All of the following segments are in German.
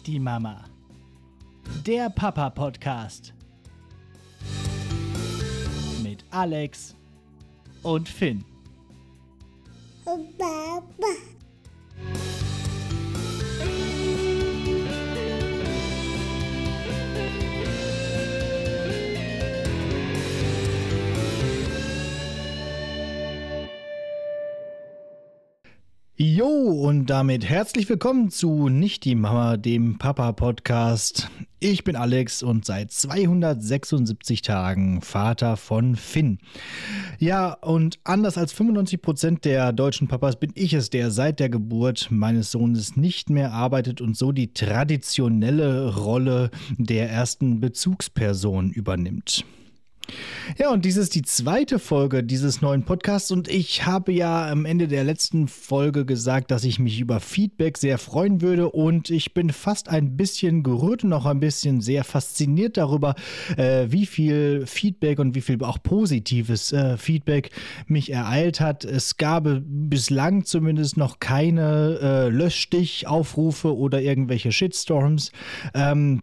Nicht die Mama. Der Papa-Podcast. Mit Alex und Finn. Baba. Jo, und damit herzlich willkommen zu Nicht die Mama, dem Papa-Podcast. Ich bin Alex und seit 276 Tagen Vater von Finn. Ja, und anders als 95 Prozent der deutschen Papas bin ich es, der seit der Geburt meines Sohnes nicht mehr arbeitet und so die traditionelle Rolle der ersten Bezugsperson übernimmt. Ja, und dies ist die zweite Folge dieses neuen Podcasts und ich habe ja am Ende der letzten Folge gesagt, dass ich mich über Feedback sehr freuen würde und ich bin fast ein bisschen gerührt und auch ein bisschen sehr fasziniert darüber, äh, wie viel Feedback und wie viel auch positives äh, Feedback mich ereilt hat. Es gab bislang zumindest noch keine äh, Löschstich-Aufrufe oder irgendwelche Shitstorms. Ähm,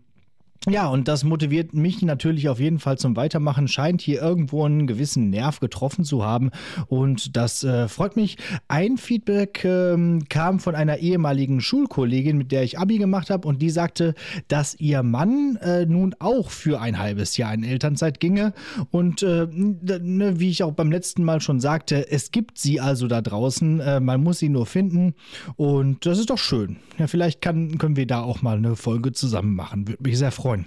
ja, und das motiviert mich natürlich auf jeden Fall zum Weitermachen. Scheint hier irgendwo einen gewissen Nerv getroffen zu haben. Und das äh, freut mich. Ein Feedback ähm, kam von einer ehemaligen Schulkollegin, mit der ich Abi gemacht habe. Und die sagte, dass ihr Mann äh, nun auch für ein halbes Jahr in Elternzeit ginge. Und äh, ne, wie ich auch beim letzten Mal schon sagte, es gibt sie also da draußen. Äh, man muss sie nur finden. Und das ist doch schön. Ja, vielleicht kann, können wir da auch mal eine Folge zusammen machen. Würde mich sehr freuen freuen.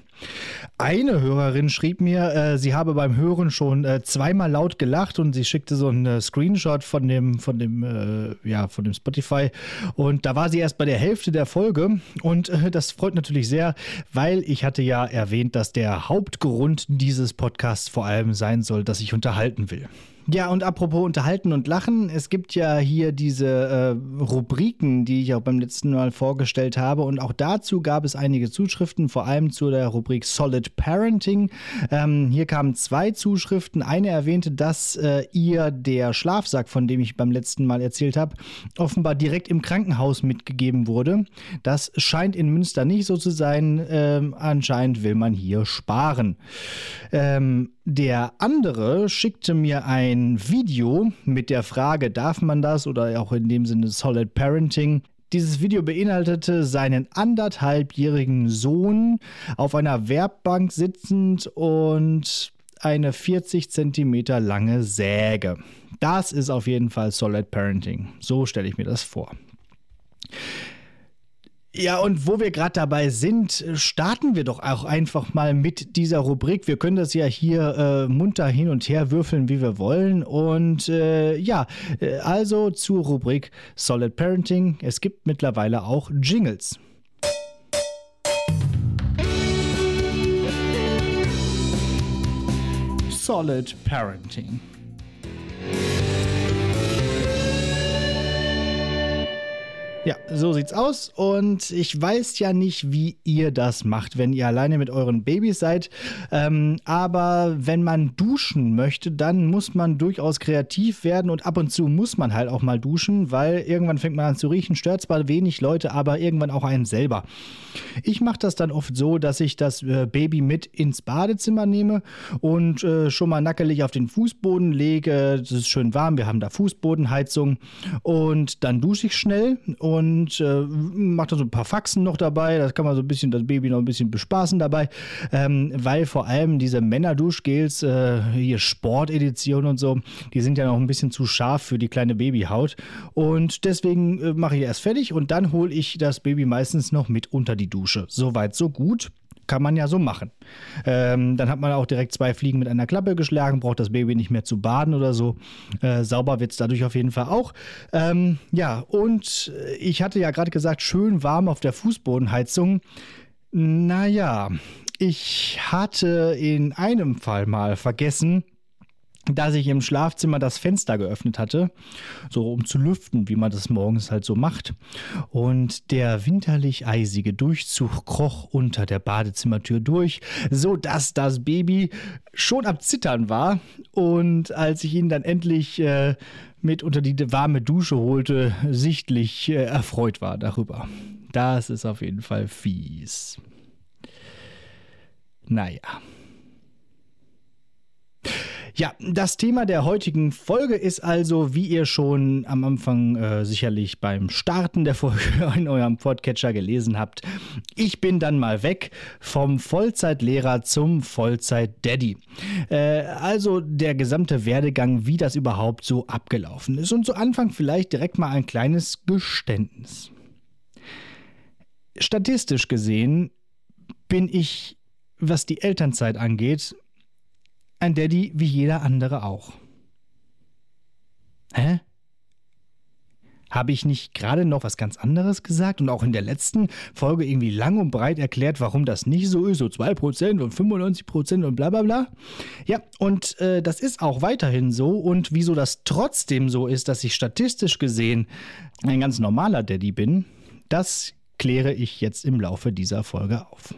Eine Hörerin schrieb mir, äh, sie habe beim Hören schon äh, zweimal laut gelacht und sie schickte so einen äh, Screenshot von dem, von dem, äh, ja, von dem Spotify. Und da war sie erst bei der Hälfte der Folge. Und äh, das freut natürlich sehr, weil ich hatte ja erwähnt, dass der Hauptgrund dieses Podcasts vor allem sein soll, dass ich unterhalten will. Ja, und apropos Unterhalten und Lachen, es gibt ja hier diese äh, Rubriken, die ich auch beim letzten Mal vorgestellt habe. Und auch dazu gab es einige Zuschriften, vor allem zu der Rubrik Solid Parenting. Ähm, hier kamen zwei Zuschriften. Eine erwähnte, dass äh, ihr der Schlafsack, von dem ich beim letzten Mal erzählt habe, offenbar direkt im Krankenhaus mitgegeben wurde. Das scheint in Münster nicht so zu sein. Ähm, anscheinend will man hier sparen. Ähm, der andere schickte mir ein Video mit der Frage, darf man das oder auch in dem Sinne Solid Parenting. Dieses Video beinhaltete seinen anderthalbjährigen Sohn auf einer Werbbank sitzend und eine 40 Zentimeter lange Säge. Das ist auf jeden Fall Solid Parenting. So stelle ich mir das vor. Ja, und wo wir gerade dabei sind, starten wir doch auch einfach mal mit dieser Rubrik. Wir können das ja hier äh, munter hin und her würfeln, wie wir wollen. Und äh, ja, äh, also zur Rubrik Solid Parenting. Es gibt mittlerweile auch Jingles. Solid Parenting. Ja, so sieht's aus. Und ich weiß ja nicht, wie ihr das macht, wenn ihr alleine mit euren Babys seid. Ähm, aber wenn man duschen möchte, dann muss man durchaus kreativ werden und ab und zu muss man halt auch mal duschen, weil irgendwann fängt man an zu riechen, stört zwar wenig Leute, aber irgendwann auch einen selber. Ich mache das dann oft so, dass ich das äh, Baby mit ins Badezimmer nehme und äh, schon mal nackelig auf den Fußboden lege. Das ist schön warm, wir haben da Fußbodenheizung und dann dusche ich schnell äh, mache da so ein paar Faxen noch dabei. Das kann man so ein bisschen das Baby noch ein bisschen bespaßen dabei, ähm, weil vor allem diese Männerduschgels, äh, hier Sportedition und so, die sind ja noch ein bisschen zu scharf für die kleine Babyhaut. Und deswegen äh, mache ich erst fertig und dann hole ich das Baby meistens noch mit unter die Dusche. Soweit, so gut kann man ja so machen. Ähm, dann hat man auch direkt zwei Fliegen mit einer Klappe geschlagen, braucht das Baby nicht mehr zu baden oder so. Äh, sauber wird es dadurch auf jeden Fall auch. Ähm, ja, und ich hatte ja gerade gesagt, schön warm auf der Fußbodenheizung. Naja, ich hatte in einem Fall mal vergessen, dass ich im Schlafzimmer das Fenster geöffnet hatte, so um zu lüften, wie man das morgens halt so macht. Und der winterlich eisige Durchzug kroch unter der Badezimmertür durch, so dass das Baby schon am Zittern war. Und als ich ihn dann endlich äh, mit unter die warme Dusche holte, sichtlich äh, erfreut war darüber. Das ist auf jeden Fall fies. Naja. Ja, das Thema der heutigen Folge ist also, wie ihr schon am Anfang äh, sicherlich beim Starten der Folge in eurem Podcatcher gelesen habt, ich bin dann mal weg vom Vollzeitlehrer zum Vollzeit-Daddy. Äh, also der gesamte Werdegang, wie das überhaupt so abgelaufen ist. Und zu Anfang vielleicht direkt mal ein kleines Geständnis. Statistisch gesehen bin ich, was die Elternzeit angeht, ein Daddy wie jeder andere auch. Hä? Habe ich nicht gerade noch was ganz anderes gesagt und auch in der letzten Folge irgendwie lang und breit erklärt, warum das nicht so ist, so 2% und 95% und bla bla bla? Ja, und äh, das ist auch weiterhin so und wieso das trotzdem so ist, dass ich statistisch gesehen ein ganz normaler Daddy bin, das kläre ich jetzt im Laufe dieser Folge auf.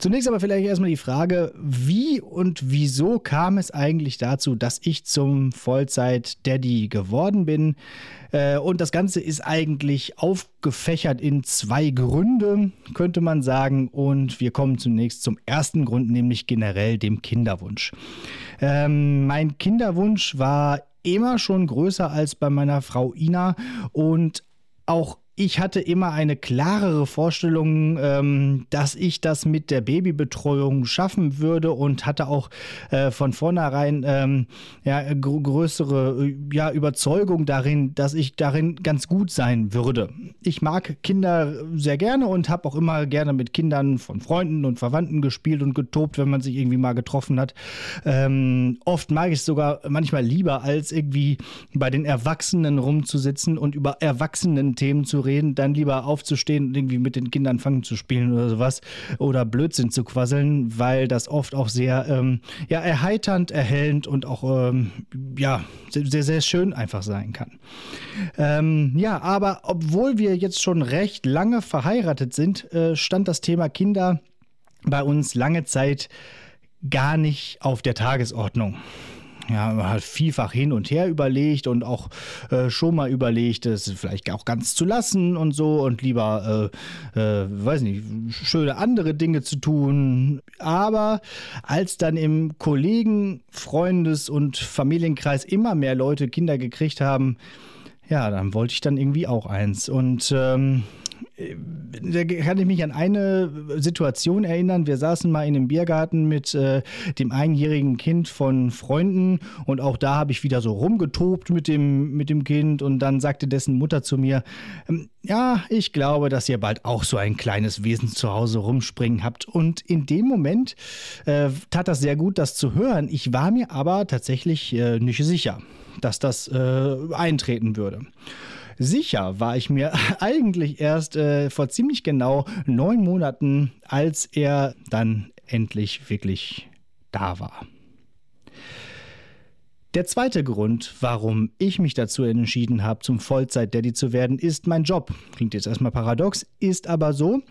Zunächst aber vielleicht erstmal die Frage, wie und wieso kam es eigentlich dazu, dass ich zum Vollzeit-Daddy geworden bin? Äh, und das Ganze ist eigentlich aufgefächert in zwei Gründe, könnte man sagen. Und wir kommen zunächst zum ersten Grund, nämlich generell dem Kinderwunsch. Ähm, mein Kinderwunsch war immer schon größer als bei meiner Frau Ina und auch ich hatte immer eine klarere Vorstellung, ähm, dass ich das mit der Babybetreuung schaffen würde und hatte auch äh, von vornherein ähm, ja, gr größere äh, ja, Überzeugung darin, dass ich darin ganz gut sein würde. Ich mag Kinder sehr gerne und habe auch immer gerne mit Kindern von Freunden und Verwandten gespielt und getobt, wenn man sich irgendwie mal getroffen hat. Ähm, oft mag ich es sogar manchmal lieber, als irgendwie bei den Erwachsenen rumzusitzen und über erwachsenen Themen zu reden reden, dann lieber aufzustehen und irgendwie mit den Kindern fangen zu spielen oder sowas oder Blödsinn zu quasseln, weil das oft auch sehr ähm, ja, erheiternd, erhellend und auch ähm, ja, sehr, sehr schön einfach sein kann. Ähm, ja, aber obwohl wir jetzt schon recht lange verheiratet sind, äh, stand das Thema Kinder bei uns lange Zeit gar nicht auf der Tagesordnung. Ja, man hat vielfach hin und her überlegt und auch äh, schon mal überlegt, es vielleicht auch ganz zu lassen und so und lieber, äh, äh, weiß nicht, schöne andere Dinge zu tun. Aber als dann im Kollegen-, Freundes- und Familienkreis immer mehr Leute Kinder gekriegt haben, ja, dann wollte ich dann irgendwie auch eins. Und ähm, da kann ich mich an eine Situation erinnern. Wir saßen mal in einem Biergarten mit äh, dem einjährigen Kind von Freunden und auch da habe ich wieder so rumgetobt mit dem, mit dem Kind und dann sagte dessen Mutter zu mir, ähm, ja, ich glaube, dass ihr bald auch so ein kleines Wesen zu Hause rumspringen habt. Und in dem Moment äh, tat das sehr gut, das zu hören. Ich war mir aber tatsächlich äh, nicht sicher, dass das äh, eintreten würde. Sicher war ich mir eigentlich erst äh, vor ziemlich genau neun Monaten, als er dann endlich wirklich da war. Der zweite Grund, warum ich mich dazu entschieden habe, zum Vollzeit-Daddy zu werden, ist mein Job. Klingt jetzt erstmal paradox, ist aber so.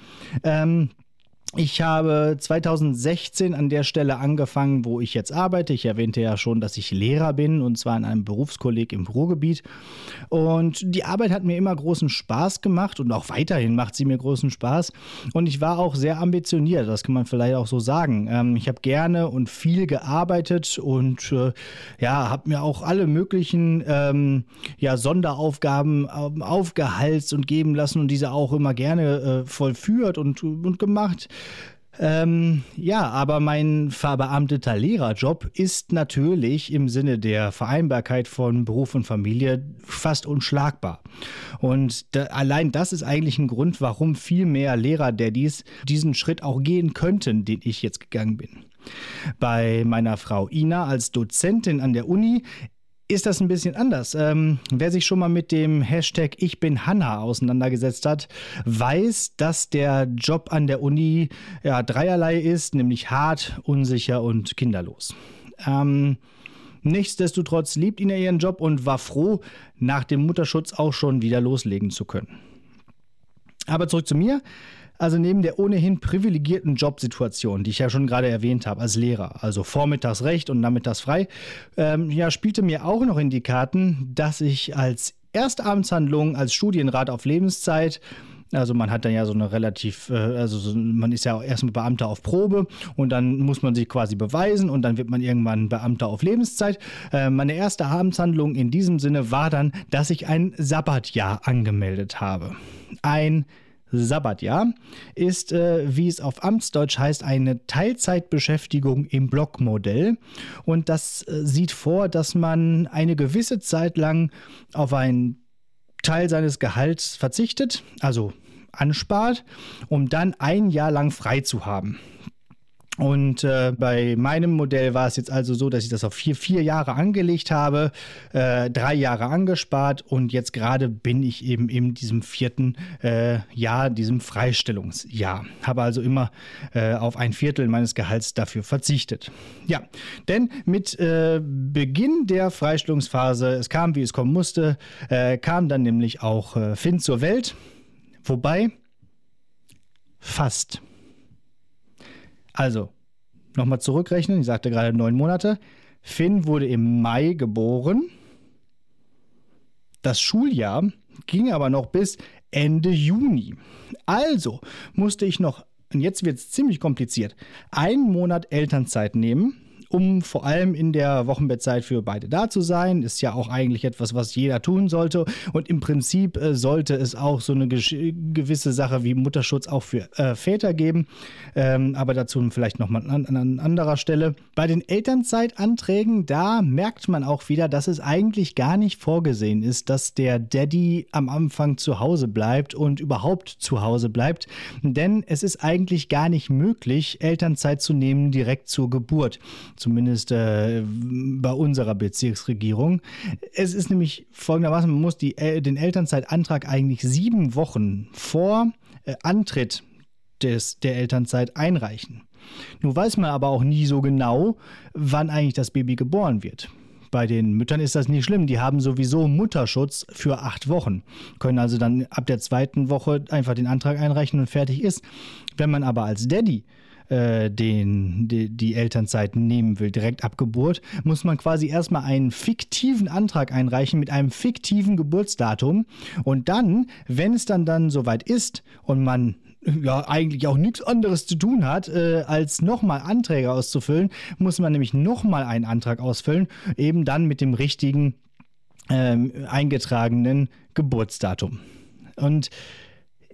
Ähm, ich habe 2016 an der Stelle angefangen, wo ich jetzt arbeite. Ich erwähnte ja schon, dass ich Lehrer bin und zwar in einem Berufskolleg im Ruhrgebiet. Und die Arbeit hat mir immer großen Spaß gemacht und auch weiterhin macht sie mir großen Spaß. Und ich war auch sehr ambitioniert, das kann man vielleicht auch so sagen. Ähm, ich habe gerne und viel gearbeitet und äh, ja, habe mir auch alle möglichen ähm, ja, Sonderaufgaben ähm, aufgehalst und geben lassen und diese auch immer gerne äh, vollführt und, und gemacht. Ähm, ja, aber mein verbeamteter Lehrerjob ist natürlich im Sinne der Vereinbarkeit von Beruf und Familie fast unschlagbar. Und da, allein das ist eigentlich ein Grund, warum viel mehr Lehrer-Daddies diesen Schritt auch gehen könnten, den ich jetzt gegangen bin. Bei meiner Frau Ina als Dozentin an der Uni ist das ein bisschen anders. Ähm, wer sich schon mal mit dem Hashtag Ich bin Hanna auseinandergesetzt hat, weiß, dass der Job an der Uni ja, dreierlei ist, nämlich hart, unsicher und kinderlos. Ähm, nichtsdestotrotz liebt ihn ihren Job und war froh, nach dem Mutterschutz auch schon wieder loslegen zu können. Aber zurück zu mir. Also neben der ohnehin privilegierten Jobsituation, die ich ja schon gerade erwähnt habe als Lehrer, also vormittags recht und nachmittags frei, ähm, ja, spielte mir auch noch in die Karten, dass ich als erste Amtshandlung als Studienrat auf Lebenszeit Also man hat dann ja so eine relativ, äh, also so, man ist ja erstmal Beamter auf Probe und dann muss man sich quasi beweisen und dann wird man irgendwann Beamter auf Lebenszeit. Äh, meine erste Amtshandlung in diesem Sinne war dann, dass ich ein Sabbatjahr angemeldet habe. Ein Sabbatjahr ist, äh, wie es auf Amtsdeutsch heißt, eine Teilzeitbeschäftigung im Blockmodell. Und das äh, sieht vor, dass man eine gewisse Zeit lang auf einen Teil seines Gehalts verzichtet, also anspart, um dann ein Jahr lang frei zu haben. Und äh, bei meinem Modell war es jetzt also so, dass ich das auf vier, vier Jahre angelegt habe, äh, drei Jahre angespart und jetzt gerade bin ich eben in diesem vierten äh, Jahr, diesem Freistellungsjahr. Habe also immer äh, auf ein Viertel meines Gehalts dafür verzichtet. Ja, denn mit äh, Beginn der Freistellungsphase, es kam wie es kommen musste, äh, kam dann nämlich auch Finn zur Welt. Wobei, fast. Also, nochmal zurückrechnen. Ich sagte gerade neun Monate. Finn wurde im Mai geboren. Das Schuljahr ging aber noch bis Ende Juni. Also musste ich noch, und jetzt wird es ziemlich kompliziert, einen Monat Elternzeit nehmen um vor allem in der Wochenbettzeit für beide da zu sein. Ist ja auch eigentlich etwas, was jeder tun sollte. Und im Prinzip äh, sollte es auch so eine gewisse Sache wie Mutterschutz auch für äh, Väter geben. Ähm, aber dazu vielleicht nochmal an, an anderer Stelle. Bei den Elternzeitanträgen, da merkt man auch wieder, dass es eigentlich gar nicht vorgesehen ist, dass der Daddy am Anfang zu Hause bleibt und überhaupt zu Hause bleibt. Denn es ist eigentlich gar nicht möglich, Elternzeit zu nehmen direkt zur Geburt zumindest äh, bei unserer Bezirksregierung. Es ist nämlich folgendermaßen, man muss die, äh, den Elternzeitantrag eigentlich sieben Wochen vor äh, Antritt des, der Elternzeit einreichen. Nun weiß man aber auch nie so genau, wann eigentlich das Baby geboren wird. Bei den Müttern ist das nicht schlimm. Die haben sowieso Mutterschutz für acht Wochen. Können also dann ab der zweiten Woche einfach den Antrag einreichen und fertig ist. Wenn man aber als Daddy äh, den, die, die Elternzeit nehmen will, direkt ab Geburt, muss man quasi erstmal einen fiktiven Antrag einreichen mit einem fiktiven Geburtsdatum. Und dann, wenn es dann, dann soweit ist und man ja eigentlich auch nichts anderes zu tun hat, äh, als nochmal Anträge auszufüllen, muss man nämlich nochmal einen Antrag ausfüllen, eben dann mit dem richtigen ähm, eingetragenen Geburtsdatum. Und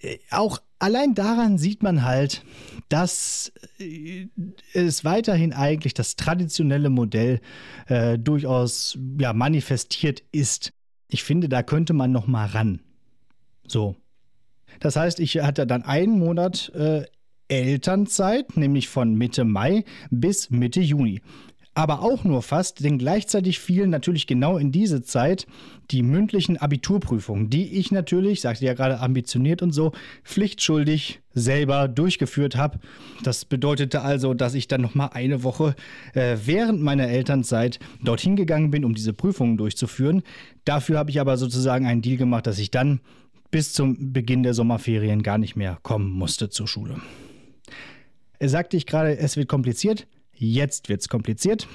äh, auch allein daran sieht man halt, dass äh, es weiterhin eigentlich das traditionelle Modell äh, durchaus ja, manifestiert ist. Ich finde, da könnte man noch mal ran. So. Das heißt, ich hatte dann einen Monat äh, Elternzeit, nämlich von Mitte Mai bis Mitte Juni aber auch nur fast, denn gleichzeitig fielen natürlich genau in diese Zeit die mündlichen Abiturprüfungen, die ich natürlich, sagte ja gerade ambitioniert und so, pflichtschuldig selber durchgeführt habe. Das bedeutete also, dass ich dann noch mal eine Woche äh, während meiner Elternzeit dorthin gegangen bin, um diese Prüfungen durchzuführen. Dafür habe ich aber sozusagen einen Deal gemacht, dass ich dann bis zum Beginn der Sommerferien gar nicht mehr kommen musste zur Schule. Sagte ich gerade, es wird kompliziert. Jetzt wird es kompliziert.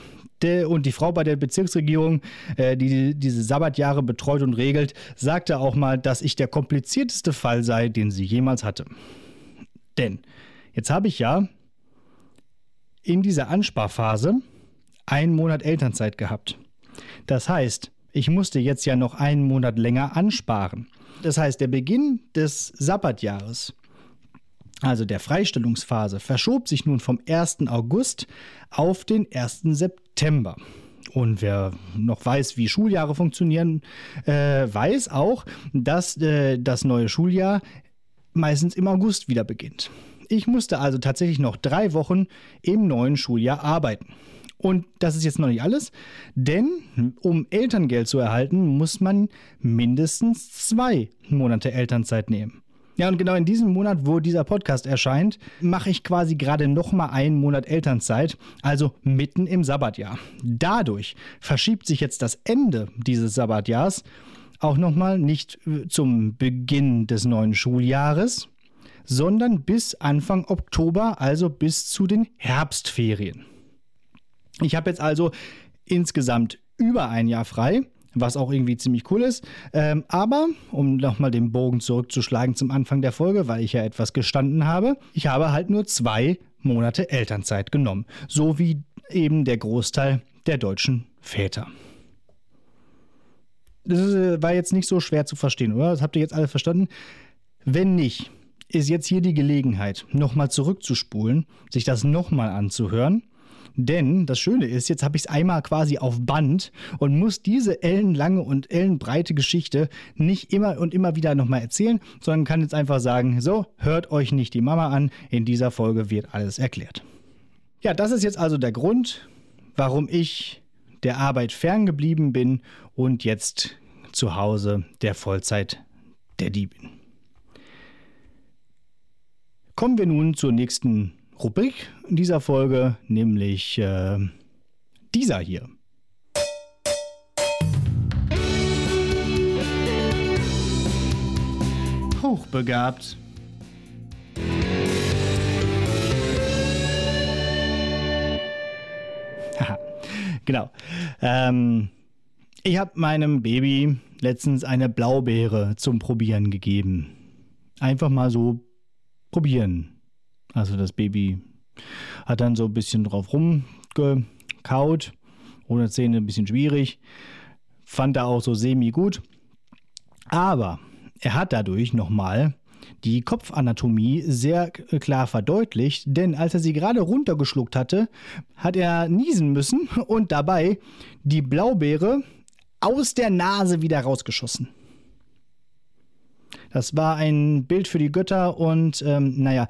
Und die Frau bei der Bezirksregierung, äh, die diese Sabbatjahre betreut und regelt, sagte auch mal, dass ich der komplizierteste Fall sei, den sie jemals hatte. Denn jetzt habe ich ja in dieser Ansparphase einen Monat Elternzeit gehabt. Das heißt, ich musste jetzt ja noch einen Monat länger ansparen. Das heißt, der Beginn des Sabbatjahres also der Freistellungsphase, verschob sich nun vom 1. August auf den 1. September. Und wer noch weiß, wie Schuljahre funktionieren, äh, weiß auch, dass äh, das neue Schuljahr meistens im August wieder beginnt. Ich musste also tatsächlich noch drei Wochen im neuen Schuljahr arbeiten. Und das ist jetzt noch nicht alles, denn um Elterngeld zu erhalten, muss man mindestens zwei Monate Elternzeit nehmen. Ja, und genau in diesem Monat, wo dieser Podcast erscheint, mache ich quasi gerade nochmal einen Monat Elternzeit, also mitten im Sabbatjahr. Dadurch verschiebt sich jetzt das Ende dieses Sabbatjahrs auch nochmal nicht äh, zum Beginn des neuen Schuljahres, sondern bis Anfang Oktober, also bis zu den Herbstferien. Ich habe jetzt also insgesamt über ein Jahr frei was auch irgendwie ziemlich cool ist. Ähm, aber, um nochmal den Bogen zurückzuschlagen zum Anfang der Folge, weil ich ja etwas gestanden habe, ich habe halt nur zwei Monate Elternzeit genommen. So wie eben der Großteil der deutschen Väter. Das äh, war jetzt nicht so schwer zu verstehen, oder? Das habt ihr jetzt alle verstanden? Wenn nicht, ist jetzt hier die Gelegenheit, nochmal zurückzuspulen, sich das nochmal anzuhören. Denn das Schöne ist, jetzt habe ich es einmal quasi auf Band und muss diese ellenlange und ellenbreite Geschichte nicht immer und immer wieder nochmal erzählen, sondern kann jetzt einfach sagen, so, hört euch nicht die Mama an, in dieser Folge wird alles erklärt. Ja, das ist jetzt also der Grund, warum ich der Arbeit ferngeblieben bin und jetzt zu Hause der Vollzeit der Diebin. Kommen wir nun zur nächsten Rubrik in dieser Folge, nämlich äh, dieser hier. Hochbegabt. Haha, genau. Ähm, ich habe meinem Baby letztens eine Blaubeere zum Probieren gegeben. Einfach mal so probieren. Also das Baby hat dann so ein bisschen drauf rumgekaut. Ohne Zähne ein bisschen schwierig. Fand er auch so semi gut. Aber er hat dadurch nochmal die Kopfanatomie sehr klar verdeutlicht, denn als er sie gerade runtergeschluckt hatte, hat er niesen müssen und dabei die Blaubeere aus der Nase wieder rausgeschossen. Das war ein Bild für die Götter und ähm, naja,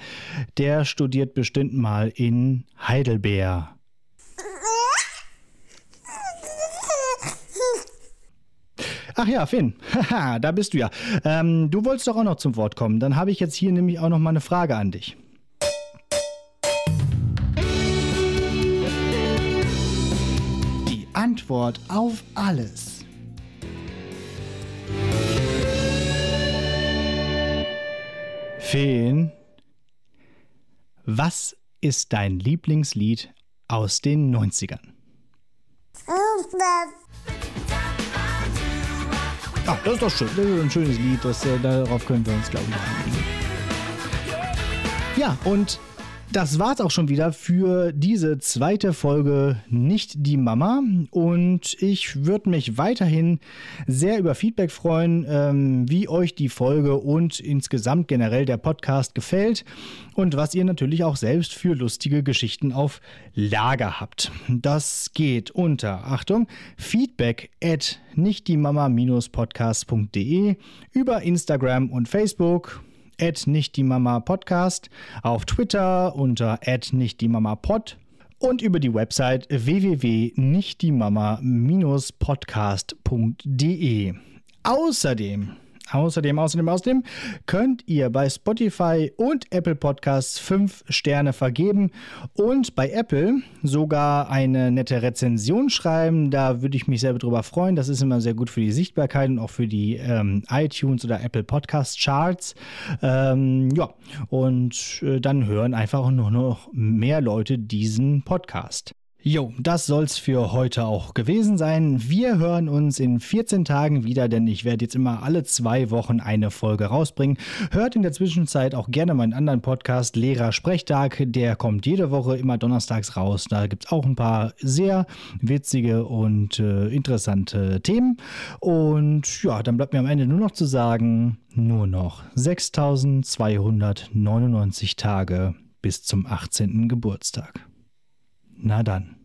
der studiert bestimmt mal in Heidelberg. Ach ja, Finn, da bist du ja. Ähm, du wolltest doch auch noch zum Wort kommen. Dann habe ich jetzt hier nämlich auch noch mal eine Frage an dich. Die Antwort auf alles. Feen, was ist dein Lieblingslied aus den 90ern? Ach, das ist doch schön. Das ist ein schönes Lied. Das, äh, darauf können wir uns, glaube ich, einigen. Ja, und das war's auch schon wieder für diese zweite Folge Nicht die Mama. Und ich würde mich weiterhin sehr über Feedback freuen, ähm, wie euch die Folge und insgesamt generell der Podcast gefällt und was ihr natürlich auch selbst für lustige Geschichten auf Lager habt. Das geht unter, Achtung, feedback at nichtdiemama-podcast.de über Instagram und Facebook nicht die Mama Podcast, auf Twitter unter nicht die Mama Pod und über die Website www.nichtdiemama-podcast.de. Außerdem Außerdem, außerdem, außerdem könnt ihr bei Spotify und Apple Podcasts fünf Sterne vergeben und bei Apple sogar eine nette Rezension schreiben. Da würde ich mich selber drüber freuen. Das ist immer sehr gut für die Sichtbarkeit und auch für die ähm, iTunes oder Apple Podcast Charts. Ähm, ja, und äh, dann hören einfach nur noch mehr Leute diesen Podcast. Jo, das soll's für heute auch gewesen sein. Wir hören uns in 14 Tagen wieder, denn ich werde jetzt immer alle zwei Wochen eine Folge rausbringen. Hört in der Zwischenzeit auch gerne meinen anderen Podcast Lehrer Sprechtag. Der kommt jede Woche immer donnerstags raus. Da gibt's auch ein paar sehr witzige und äh, interessante Themen. Und ja, dann bleibt mir am Ende nur noch zu sagen, nur noch 6299 Tage bis zum 18. Geburtstag. Na dann.